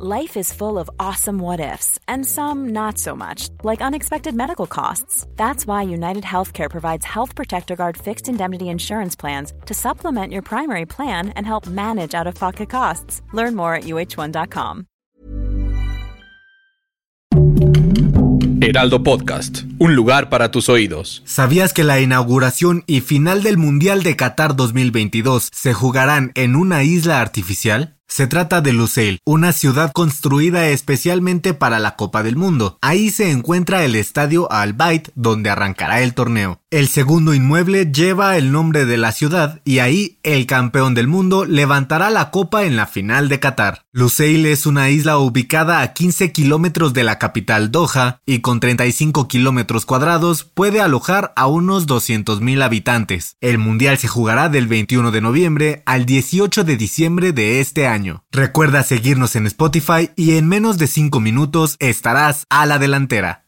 Life is full of awesome what ifs, and some not so much, like unexpected medical costs. That's why United Healthcare provides Health Protector Guard fixed indemnity insurance plans to supplement your primary plan and help manage out of pocket costs. Learn more at uh1.com. Heraldo Podcast, un lugar para tus oídos. ¿Sabías que la inauguración y final del Mundial de Qatar 2022 se jugarán en una isla artificial? Se trata de Lusail, una ciudad construida especialmente para la Copa del Mundo. Ahí se encuentra el estadio Al Bayt, donde arrancará el torneo. El segundo inmueble lleva el nombre de la ciudad y ahí el campeón del mundo levantará la copa en la final de Qatar. Lusail es una isla ubicada a 15 kilómetros de la capital Doha y con 35 kilómetros cuadrados puede alojar a unos 200.000 habitantes. El mundial se jugará del 21 de noviembre al 18 de diciembre de este año. Recuerda seguirnos en Spotify y en menos de 5 minutos estarás a la delantera.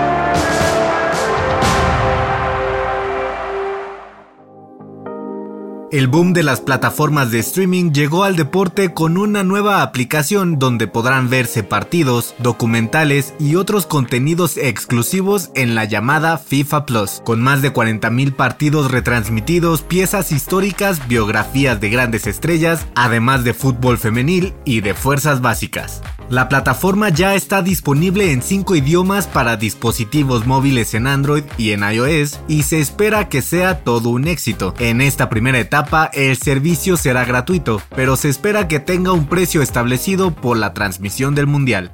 El boom de las plataformas de streaming llegó al deporte con una nueva aplicación donde podrán verse partidos, documentales y otros contenidos exclusivos en la llamada FIFA Plus, con más de 40.000 partidos retransmitidos, piezas históricas, biografías de grandes estrellas, además de fútbol femenil y de fuerzas básicas. La plataforma ya está disponible en 5 idiomas para dispositivos móviles en Android y en iOS y se espera que sea todo un éxito. En esta primera etapa el servicio será gratuito, pero se espera que tenga un precio establecido por la transmisión del Mundial.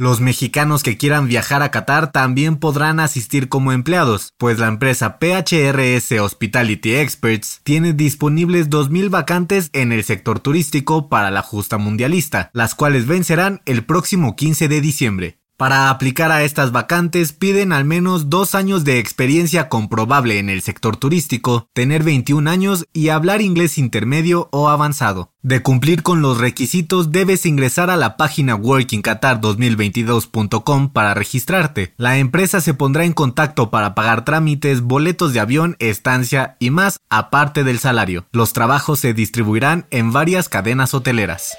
Los mexicanos que quieran viajar a Qatar también podrán asistir como empleados, pues la empresa PHRS Hospitality Experts tiene disponibles 2.000 vacantes en el sector turístico para la justa mundialista, las cuales vencerán el próximo 15 de diciembre. Para aplicar a estas vacantes piden al menos dos años de experiencia comprobable en el sector turístico, tener 21 años y hablar inglés intermedio o avanzado. De cumplir con los requisitos debes ingresar a la página workingqatar2022.com para registrarte. La empresa se pondrá en contacto para pagar trámites, boletos de avión, estancia y más aparte del salario. Los trabajos se distribuirán en varias cadenas hoteleras.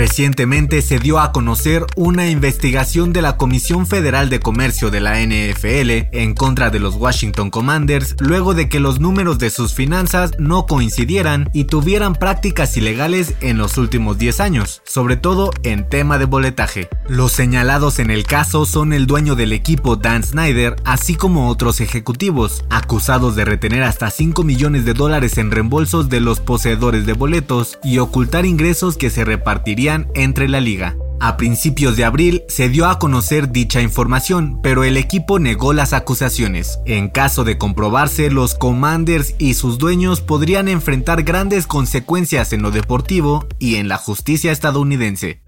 Recientemente se dio a conocer una investigación de la Comisión Federal de Comercio de la NFL en contra de los Washington Commanders luego de que los números de sus finanzas no coincidieran y tuvieran prácticas ilegales en los últimos 10 años, sobre todo en tema de boletaje. Los señalados en el caso son el dueño del equipo Dan Snyder, así como otros ejecutivos, acusados de retener hasta 5 millones de dólares en reembolsos de los poseedores de boletos y ocultar ingresos que se repartirían entre la liga. A principios de abril se dio a conocer dicha información, pero el equipo negó las acusaciones. En caso de comprobarse, los Commanders y sus dueños podrían enfrentar grandes consecuencias en lo deportivo y en la justicia estadounidense.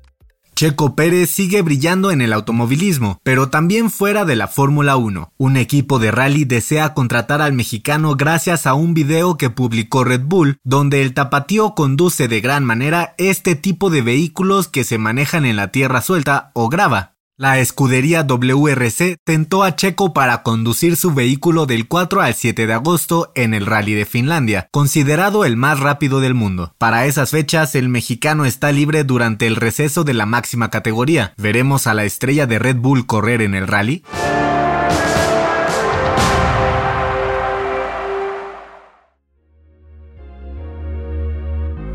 Checo Pérez sigue brillando en el automovilismo, pero también fuera de la Fórmula 1. Un equipo de rally desea contratar al mexicano gracias a un video que publicó Red Bull, donde el tapatío conduce de gran manera este tipo de vehículos que se manejan en la tierra suelta o grava. La escudería WRC tentó a Checo para conducir su vehículo del 4 al 7 de agosto en el Rally de Finlandia, considerado el más rápido del mundo. Para esas fechas, el mexicano está libre durante el receso de la máxima categoría. ¿Veremos a la estrella de Red Bull correr en el rally?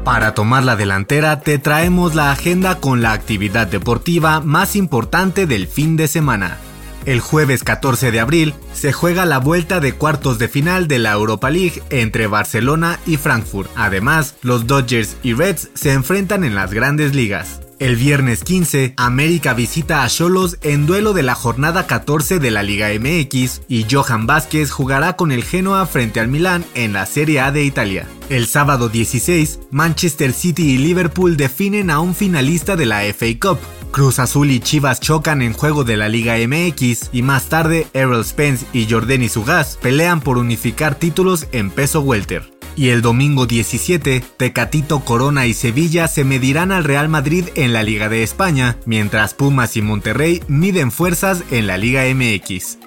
Para tomar la delantera te traemos la agenda con la actividad deportiva más importante del fin de semana. El jueves 14 de abril se juega la vuelta de cuartos de final de la Europa League entre Barcelona y Frankfurt. Además, los Dodgers y Reds se enfrentan en las grandes ligas. El viernes 15, América visita a Cholos en duelo de la jornada 14 de la Liga MX y Johan Vázquez jugará con el Genoa frente al Milán en la Serie A de Italia. El sábado 16, Manchester City y Liverpool definen a un finalista de la FA Cup. Cruz Azul y Chivas chocan en juego de la Liga MX y más tarde Errol Spence y Jordani Sugas pelean por unificar títulos en peso welter. Y el domingo 17, Tecatito, Corona y Sevilla se medirán al Real Madrid en la Liga de España, mientras Pumas y Monterrey miden fuerzas en la Liga MX.